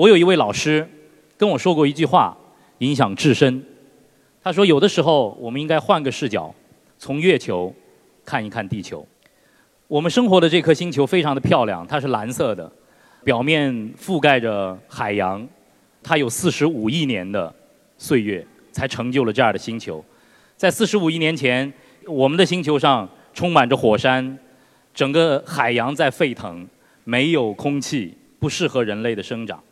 我有一位老师跟我说过一句话，影响至深。他说，有的时候我们应该换个视角，从月球看一看地球。我们生活的这颗星球非常的漂亮，它是蓝色的，表面覆盖着海洋，它有四十五亿年的岁月才成就了这样的星球。在四十五亿年前，我们的星球上充满着火山，整个海洋在沸腾，没有空气，不适合人类的生长。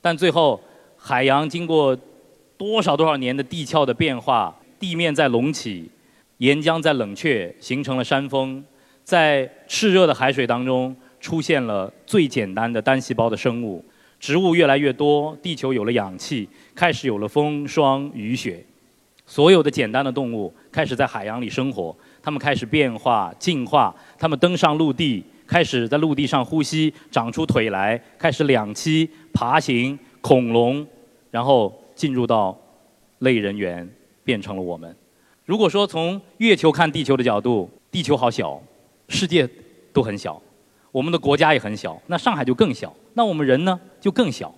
但最后，海洋经过多少多少年的地壳的变化，地面在隆起，岩浆在冷却，形成了山峰。在炽热的海水当中，出现了最简单的单细胞的生物。植物越来越多，地球有了氧气，开始有了风霜雨雪。所有的简单的动物开始在海洋里生活，它们开始变化进化，它们登上陆地。开始在陆地上呼吸，长出腿来，开始两栖爬行，恐龙，然后进入到类人猿，变成了我们。如果说从月球看地球的角度，地球好小，世界都很小，我们的国家也很小，那上海就更小，那我们人呢就更小，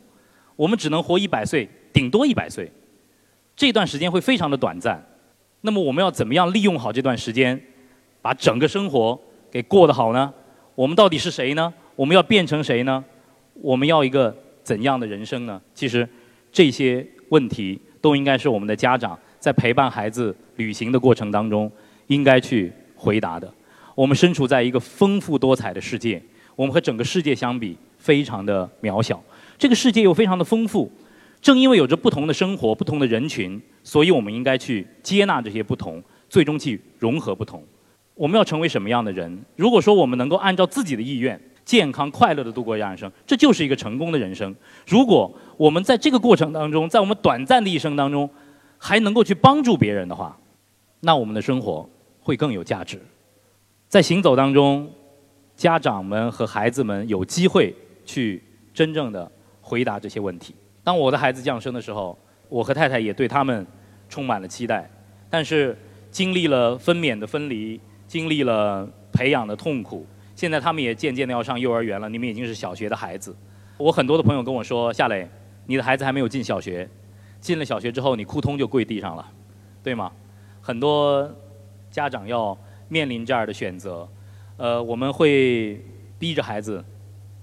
我们只能活一百岁，顶多一百岁，这段时间会非常的短暂。那么我们要怎么样利用好这段时间，把整个生活给过得好呢？我们到底是谁呢？我们要变成谁呢？我们要一个怎样的人生呢？其实，这些问题都应该是我们的家长在陪伴孩子旅行的过程当中应该去回答的。我们身处在一个丰富多彩的世界，我们和整个世界相比非常的渺小。这个世界又非常的丰富，正因为有着不同的生活、不同的人群，所以我们应该去接纳这些不同，最终去融合不同。我们要成为什么样的人？如果说我们能够按照自己的意愿，健康快乐的度过人生，这就是一个成功的人生。如果我们在这个过程当中，在我们短暂的一生当中，还能够去帮助别人的话，那我们的生活会更有价值。在行走当中，家长们和孩子们有机会去真正的回答这些问题。当我的孩子降生的时候，我和太太也对他们充满了期待，但是经历了分娩的分离。经历了培养的痛苦，现在他们也渐渐的要上幼儿园了。你们已经是小学的孩子。我很多的朋友跟我说：“夏磊，你的孩子还没有进小学，进了小学之后，你扑通就跪地上了，对吗？”很多家长要面临这样的选择。呃，我们会逼着孩子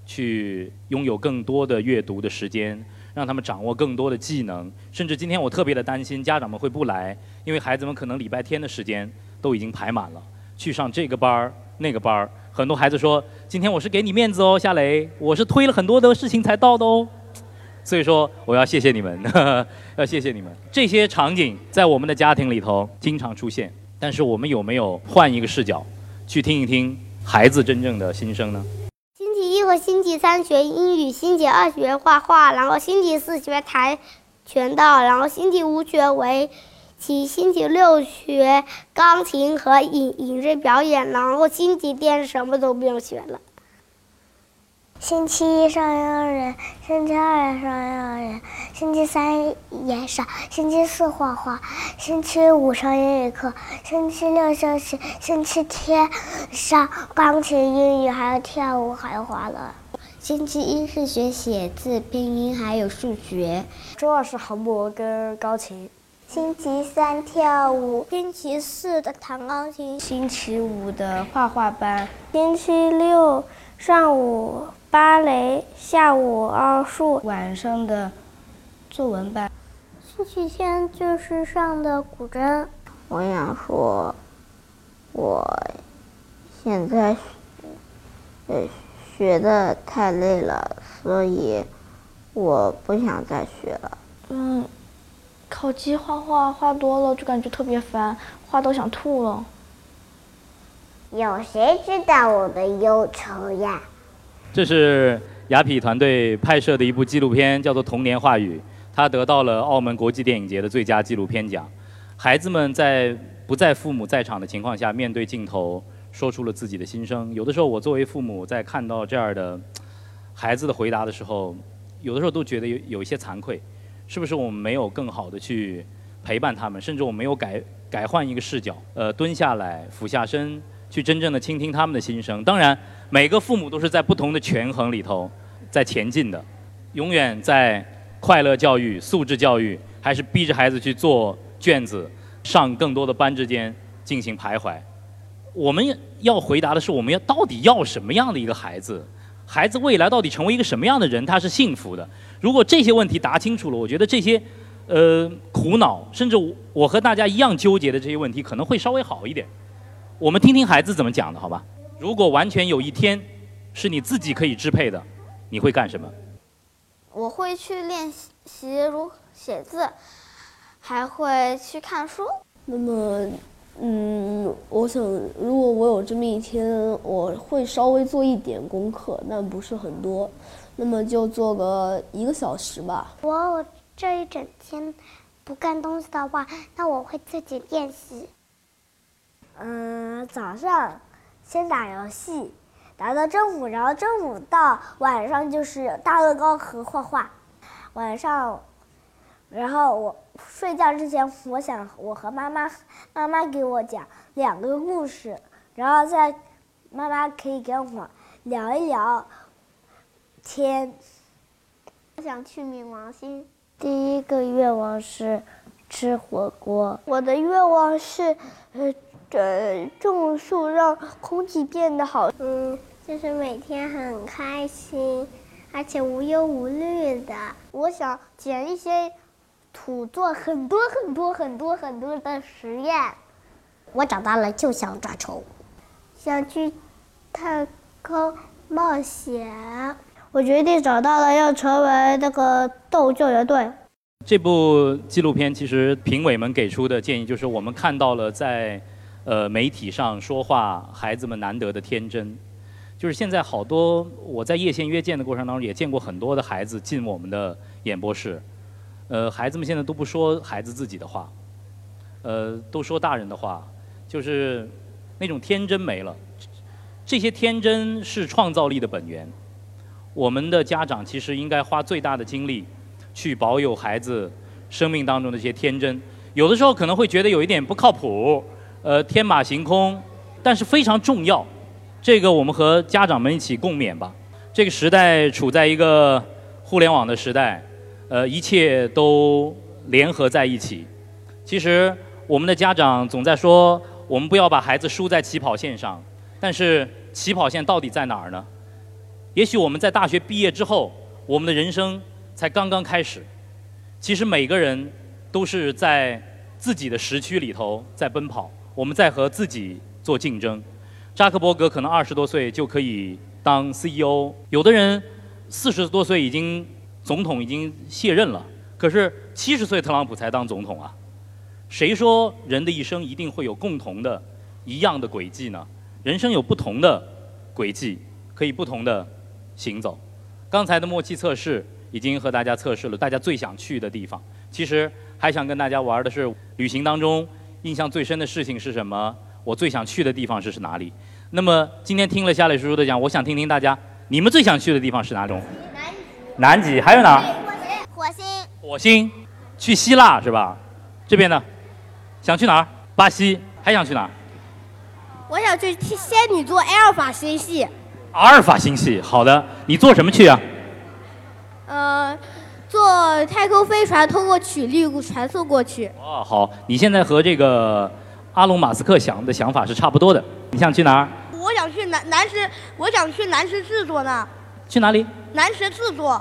去拥有更多的阅读的时间，让他们掌握更多的技能。甚至今天我特别的担心，家长们会不来，因为孩子们可能礼拜天的时间都已经排满了。去上这个班儿那个班儿，很多孩子说：“今天我是给你面子哦，夏雷，我是推了很多的事情才到的哦。”所以说，我要谢谢你们，要谢谢你们。这些场景在我们的家庭里头经常出现，但是我们有没有换一个视角，去听一听孩子真正的心声呢？星期一和星期三学英语，星期二学画画，然后星期四学跆拳道，然后星期五学围。其星期六学钢琴和影影视表演，然后星期天什么都不用学了。星期一上幼儿园，星期二上幼儿园，星期三也上，星期四画画，星期五上英语课，星期六休息，星期天上钢琴、英语，还有跳舞，还有滑轮。星期一是学写字、拼音，还有数学。周二是航模跟钢琴。星期三跳舞，星期四的弹钢琴，星期五的画画班，星期六上午芭蕾，下午奥数，晚上的作文班。星期天就是上的古筝。我想说，我现在呃学的太累了，所以我不想再学了。嗯。考级画画画多了就感觉特别烦，画都想吐了。有谁知道我的忧愁呀？这是雅痞团队拍摄的一部纪录片，叫做《童年话语》，它得到了澳门国际电影节的最佳纪录片奖。孩子们在不在父母在场的情况下，面对镜头说出了自己的心声。有的时候，我作为父母在看到这样的孩子的回答的时候，有的时候都觉得有有一些惭愧。是不是我们没有更好的去陪伴他们，甚至我们没有改改换一个视角，呃，蹲下来，俯下身，去真正的倾听他们的心声。当然，每个父母都是在不同的权衡里头在前进的。永远在快乐教育、素质教育，还是逼着孩子去做卷子、上更多的班之间进行徘徊？我们要回答的是，我们要到底要什么样的一个孩子？孩子未来到底成为一个什么样的人，他是幸福的？如果这些问题答清楚了，我觉得这些，呃，苦恼，甚至我和大家一样纠结的这些问题，可能会稍微好一点。我们听听孩子怎么讲的，好吧？如果完全有一天是你自己可以支配的，你会干什么？我会去练习如写字，还会去看书。那么，嗯，我想，如果我有这么一天，我会稍微做一点功课，但不是很多，那么就做个一个小时吧。我这一整天不干东西的话，那我会自己练习。嗯，早上先打游戏，打到中午，然后中午到晚上就是大乐高和画画。晚上，然后我睡觉之前，我想我和妈妈，妈妈给我讲两个故事，然后再妈妈可以跟我聊一聊天。我想去冥王星。第一个愿望是吃火锅。我的愿望是，呃。这种树让空气变得好，嗯，就是每天很开心，而且无忧无虑的。我想捡一些土，做很多很多很多很多的实验。我长大了就想抓虫，想去太空冒险。我决定长大了要成为那个动物救援队。这部纪录片其实评委们给出的建议就是，我们看到了在。呃，媒体上说话，孩子们难得的天真，就是现在好多我在夜线约见的过程当中，也见过很多的孩子进我们的演播室。呃，孩子们现在都不说孩子自己的话，呃，都说大人的话，就是那种天真没了。这些天真是创造力的本源。我们的家长其实应该花最大的精力去保有孩子生命当中的一些天真。有的时候可能会觉得有一点不靠谱。呃，天马行空，但是非常重要。这个我们和家长们一起共勉吧。这个时代处在一个互联网的时代，呃，一切都联合在一起。其实我们的家长总在说，我们不要把孩子输在起跑线上。但是起跑线到底在哪儿呢？也许我们在大学毕业之后，我们的人生才刚刚开始。其实每个人都是在自己的时区里头在奔跑。我们在和自己做竞争。扎克伯格可能二十多岁就可以当 CEO，有的人四十多岁已经总统已经卸任了，可是七十岁特朗普才当总统啊。谁说人的一生一定会有共同的、一样的轨迹呢？人生有不同的轨迹，可以不同的行走。刚才的默契测试已经和大家测试了大家最想去的地方。其实还想跟大家玩的是旅行当中。印象最深的事情是什么？我最想去的地方是是哪里？那么今天听了夏磊叔叔的讲，我想听听大家，你们最想去的地方是哪种？南极。还有哪？火星。火星，去希腊是吧？这边呢？想去哪儿？巴西。还想去哪儿？我想去仙女座阿尔法星系。阿尔法星系，好的。你坐什么去啊？呃。坐太空飞船通过曲率传送过去。哦，好，你现在和这个阿隆马斯克想的想法是差不多的。你想去哪儿？我想去南南师，我想去南师制作呢。去哪里？南石制作。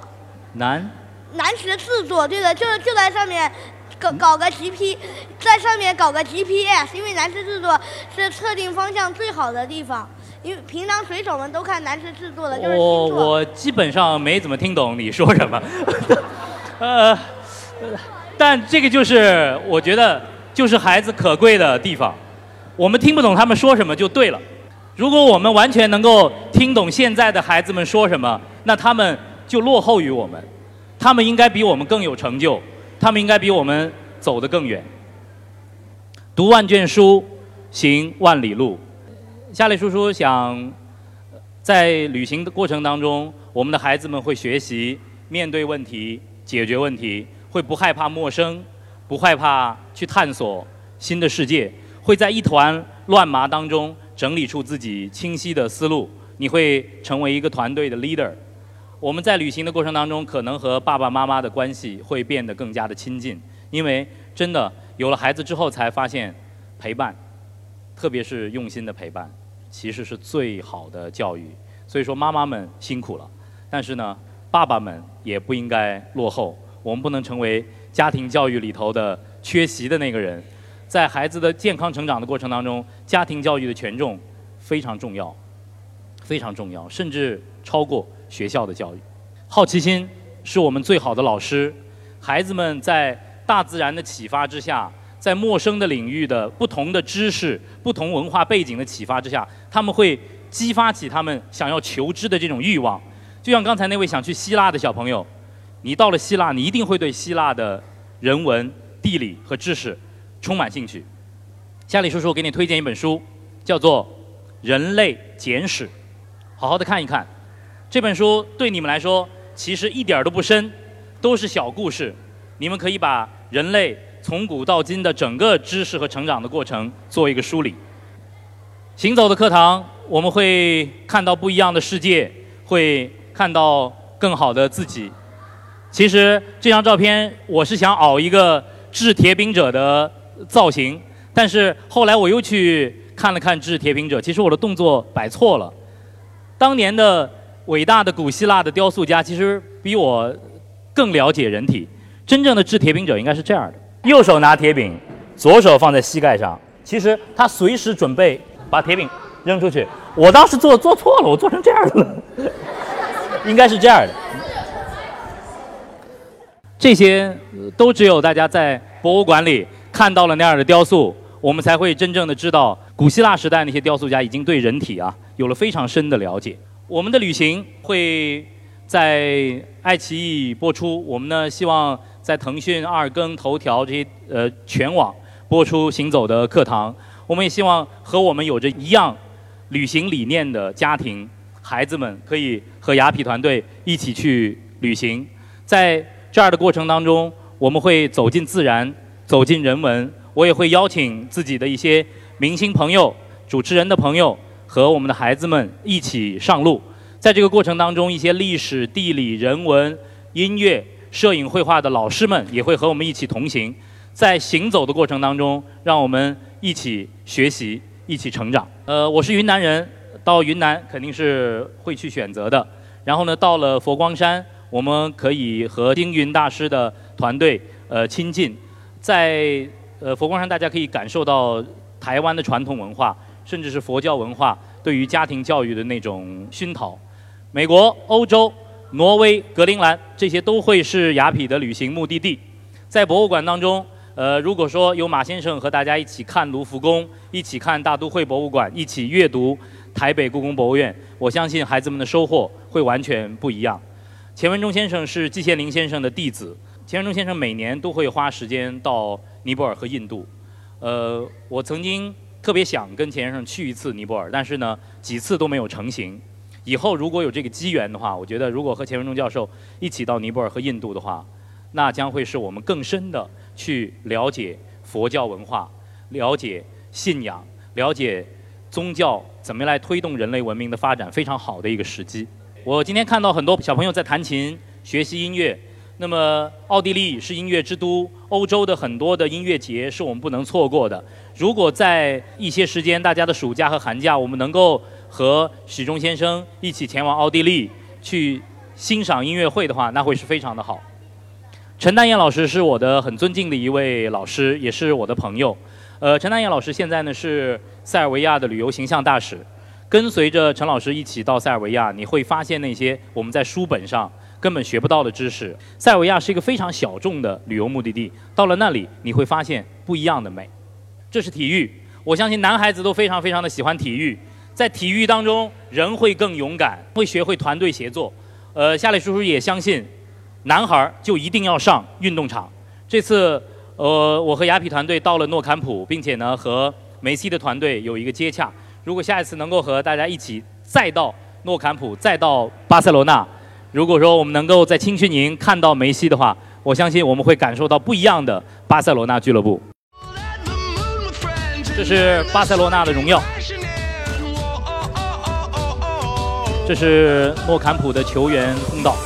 南。南石制作，对的，就是就在上面搞搞个 G P，在上面搞个 G P S，因为南石制作是测定方向最好的地方。因为平常水手们都看南石制作的，就是我我基本上没怎么听懂你说什么，呃，但这个就是我觉得就是孩子可贵的地方，我们听不懂他们说什么就对了。如果我们完全能够听懂现在的孩子们说什么，那他们就落后于我们，他们应该比我们更有成就，他们应该比我们走得更远。读万卷书，行万里路。夏磊叔叔想，在旅行的过程当中，我们的孩子们会学习面对问题、解决问题，会不害怕陌生，不害怕去探索新的世界，会在一团乱麻当中整理出自己清晰的思路。你会成为一个团队的 leader，我们在旅行的过程当中，可能和爸爸妈妈的关系会变得更加的亲近，因为真的有了孩子之后，才发现陪伴，特别是用心的陪伴，其实是最好的教育。所以说，妈妈们辛苦了，但是呢，爸爸们也不应该落后。我们不能成为家庭教育里头的缺席的那个人。在孩子的健康成长的过程当中，家庭教育的权重非常重要，非常重要，甚至超过学校的教育。好奇心是我们最好的老师。孩子们在大自然的启发之下，在陌生的领域的不同的知识、不同文化背景的启发之下，他们会激发起他们想要求知的这种欲望。就像刚才那位想去希腊的小朋友，你到了希腊，你一定会对希腊的人文、地理和知识。充满兴趣，夏里叔叔给你推荐一本书，叫做《人类简史》，好好的看一看。这本书对你们来说其实一点都不深，都是小故事。你们可以把人类从古到今的整个知识和成长的过程做一个梳理。行走的课堂，我们会看到不一样的世界，会看到更好的自己。其实这张照片，我是想熬一个制铁饼者的。造型，但是后来我又去看了看制铁饼者，其实我的动作摆错了。当年的伟大的古希腊的雕塑家，其实比我更了解人体。真正的掷铁饼者应该是这样的：右手拿铁饼，左手放在膝盖上，其实他随时准备把铁饼扔出去。我当时做做错了，我做成这样的了，应该是这样的。这些都只有大家在博物馆里。看到了那样的雕塑，我们才会真正的知道古希腊时代那些雕塑家已经对人体啊有了非常深的了解。我们的旅行会在爱奇艺播出，我们呢希望在腾讯、二更、头条这些呃全网播出行走的课堂。我们也希望和我们有着一样旅行理念的家庭孩子们可以和雅痞团队一起去旅行。在这儿的过程当中，我们会走进自然。走进人文，我也会邀请自己的一些明星朋友、主持人的朋友和我们的孩子们一起上路。在这个过程当中，一些历史、地理、人文、音乐、摄影、绘画的老师们也会和我们一起同行。在行走的过程当中，让我们一起学习、一起成长。呃，我是云南人，到云南肯定是会去选择的。然后呢，到了佛光山，我们可以和星云大师的团队呃亲近。在呃佛光山，大家可以感受到台湾的传统文化，甚至是佛教文化对于家庭教育的那种熏陶。美国、欧洲、挪威、格陵兰这些都会是雅痞的旅行目的地。在博物馆当中，呃，如果说有马先生和大家一起看卢浮宫，一起看大都会博物馆，一起阅读台北故宫博物院，我相信孩子们的收获会完全不一样。钱文忠先生是季羡林先生的弟子。钱文忠先生每年都会花时间到尼泊尔和印度，呃，我曾经特别想跟钱先生去一次尼泊尔，但是呢，几次都没有成行。以后如果有这个机缘的话，我觉得如果和钱文忠教授一起到尼泊尔和印度的话，那将会是我们更深的去了解佛教文化、了解信仰、了解宗教怎么来推动人类文明的发展非常好的一个时机。我今天看到很多小朋友在弹琴、学习音乐。那么，奥地利是音乐之都，欧洲的很多的音乐节是我们不能错过的。如果在一些时间，大家的暑假和寒假，我们能够和许忠先生一起前往奥地利去欣赏音乐会的话，那会是非常的好。陈丹燕老师是我的很尊敬的一位老师，也是我的朋友。呃，陈丹燕老师现在呢是塞尔维亚的旅游形象大使，跟随着陈老师一起到塞尔维亚，你会发现那些我们在书本上。根本学不到的知识。塞尔维亚是一个非常小众的旅游目的地，到了那里你会发现不一样的美。这是体育，我相信男孩子都非常非常的喜欢体育。在体育当中，人会更勇敢，会学会团队协作。呃，夏磊叔叔也相信，男孩就一定要上运动场。这次，呃，我和雅痞团队到了诺坎普，并且呢和梅西的团队有一个接洽。如果下一次能够和大家一起再到诺坎普，再到巴塞罗那。如果说我们能够在青训营看到梅西的话，我相信我们会感受到不一样的巴塞罗那俱乐部。这是巴塞罗那的荣耀。这是诺坎普的球员通道。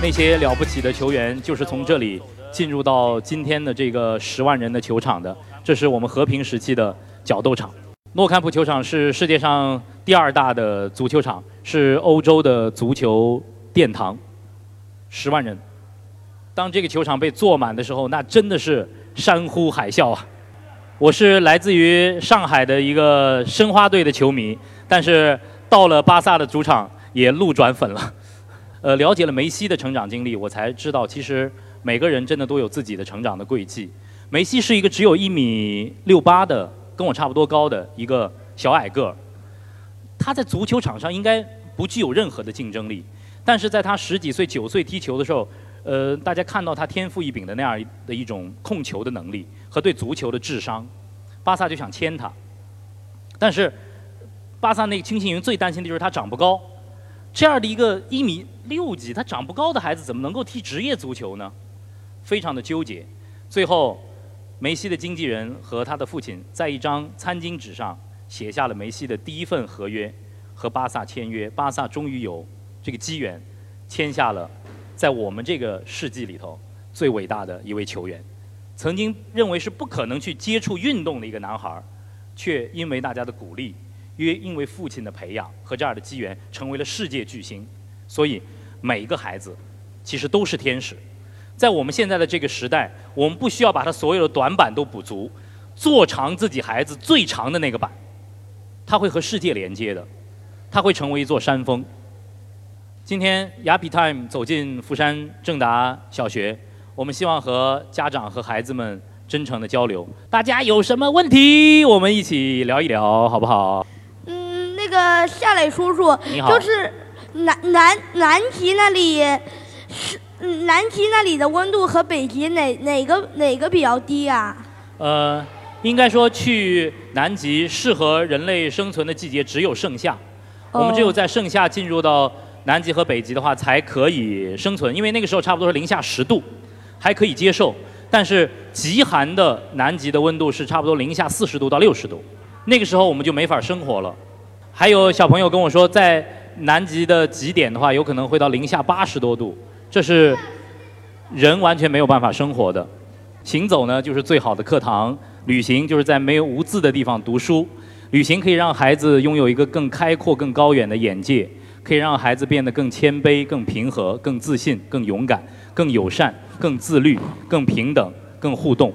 那些了不起的球员就是从这里进入到今天的这个十万人的球场的。这是我们和平时期的角斗场。诺坎普球场是世界上第二大的足球场，是欧洲的足球殿堂，十万人。当这个球场被坐满的时候，那真的是山呼海啸啊！我是来自于上海的一个申花队的球迷，但是到了巴萨的主场也路转粉了。呃，了解了梅西的成长经历，我才知道其实每个人真的都有自己的成长的轨迹。梅西是一个只有一米六八的。跟我差不多高的一个小矮个儿，他在足球场上应该不具有任何的竞争力，但是在他十几岁、九岁踢球的时候，呃，大家看到他天赋异禀的那样的一种控球的能力和对足球的智商，巴萨就想签他，但是巴萨那个青训营最担心的就是他长不高，这样的一个一米六几他长不高的孩子怎么能够踢职业足球呢？非常的纠结，最后。梅西的经纪人和他的父亲在一张餐巾纸上写下了梅西的第一份合约，和巴萨签约。巴萨终于有这个机缘，签下了在我们这个世纪里头最伟大的一位球员。曾经认为是不可能去接触运动的一个男孩，却因为大家的鼓励，约因为父亲的培养和这样的机缘，成为了世界巨星。所以每一个孩子其实都是天使。在我们现在的这个时代，我们不需要把他所有的短板都补足，做长自己孩子最长的那个板，他会和世界连接的，他会成为一座山峰。今天雅比 time 走进福山正达小学，我们希望和家长和孩子们真诚的交流。大家有什么问题，我们一起聊一聊，好不好？嗯，那个夏磊叔叔，你好，就是南南南极那里是。嗯，南极那里的温度和北极哪哪个哪个比较低啊？呃，应该说去南极适合人类生存的季节只有盛夏，我们只有在盛夏进入到南极和北极的话才可以生存，因为那个时候差不多是零下十度，还可以接受。但是极寒的南极的温度是差不多零下四十度到六十度，那个时候我们就没法生活了。还有小朋友跟我说，在南极的极点的话，有可能会到零下八十多度。这是人完全没有办法生活的。行走呢，就是最好的课堂；旅行就是在没有无字的地方读书。旅行可以让孩子拥有一个更开阔、更高远的眼界，可以让孩子变得更谦卑、更平和、更自信、更勇敢、更友善、更自律、更平等、更互动。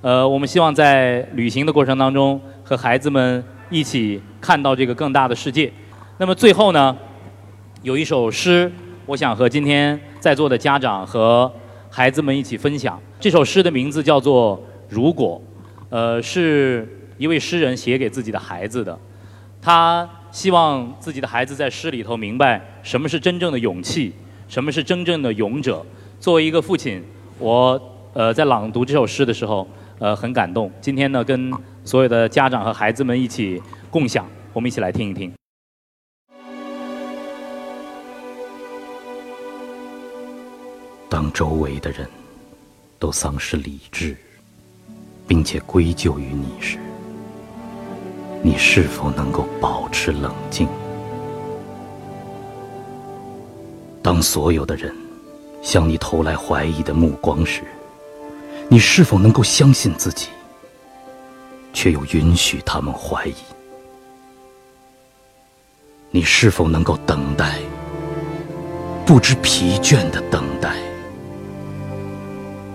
呃，我们希望在旅行的过程当中，和孩子们一起看到这个更大的世界。那么最后呢，有一首诗。我想和今天在座的家长和孩子们一起分享这首诗的名字叫做《如果》，呃，是一位诗人写给自己的孩子的。他希望自己的孩子在诗里头明白什么是真正的勇气，什么是真正的勇者。作为一个父亲，我呃在朗读这首诗的时候，呃很感动。今天呢，跟所有的家长和孩子们一起共享，我们一起来听一听。周围的人都丧失理智，并且归咎于你时，你是否能够保持冷静？当所有的人向你投来怀疑的目光时，你是否能够相信自己，却又允许他们怀疑？你是否能够等待，不知疲倦的等待？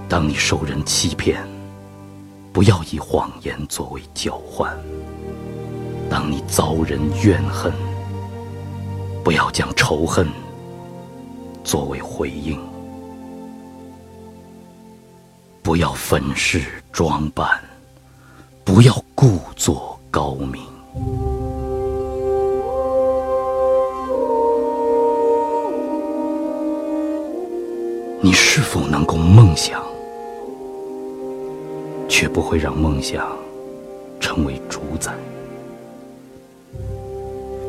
当你受人欺骗，不要以谎言作为交换；当你遭人怨恨，不要将仇恨作为回应；不要粉饰装扮，不要故作高明。你是否能够梦想？却不会让梦想成为主宰。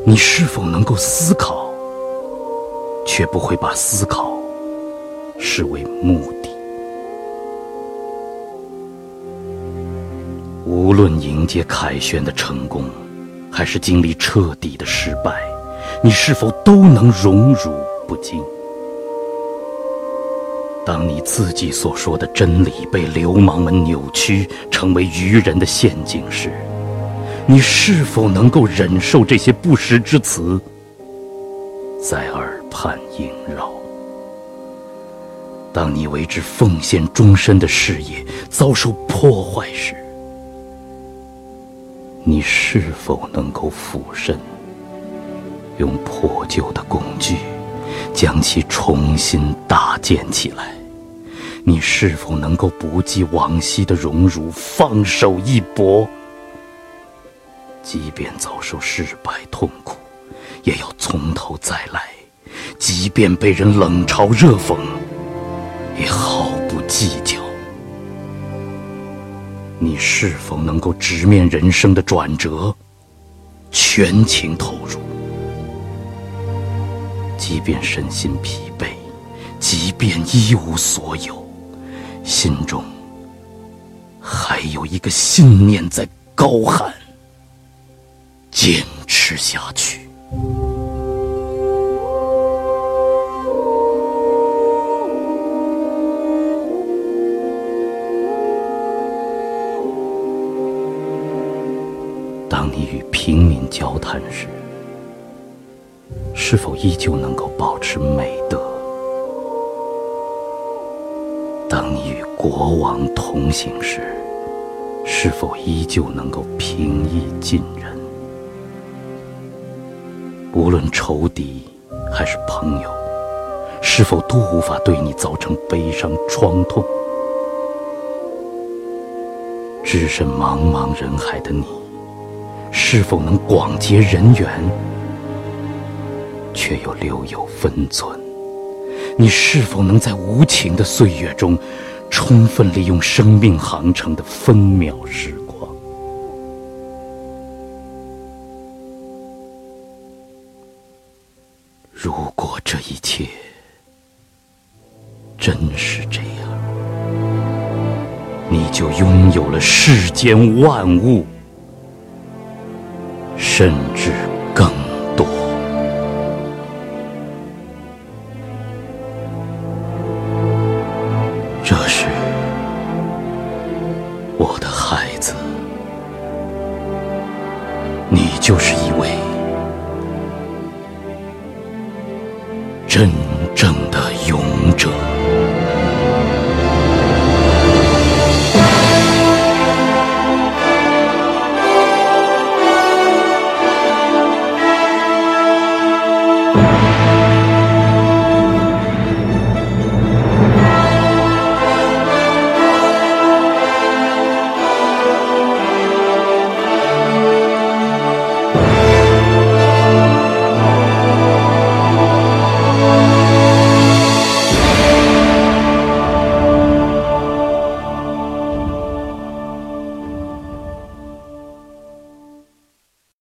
你是否能够思考，却不会把思考视为目的？无论迎接凯旋的成功，还是经历彻底的失败，你是否都能荣辱不惊？当你自己所说的真理被流氓们扭曲，成为愚人的陷阱时，你是否能够忍受这些不实之词在耳畔萦绕？当你为之奉献终身的事业遭受破坏时，你是否能够俯身，用破旧的工具？将其重新搭建起来，你是否能够不计往昔的荣辱，放手一搏？即便遭受失败痛苦，也要从头再来；即便被人冷嘲热讽，也毫不计较。你是否能够直面人生的转折，全情投入？即便身心疲惫，即便一无所有，心中还有一个信念在高喊：坚持下去。当你与平民交谈时，是否依旧能够保持美德？当你与国王同行时，是否依旧能够平易近人？无论仇敌还是朋友，是否都无法对你造成悲伤创痛？置身茫茫人海的你，是否能广结人缘？却又留有分寸，你是否能在无情的岁月中，充分利用生命航程的分秒时光？如果这一切真是这样，你就拥有了世间万物，甚真正的勇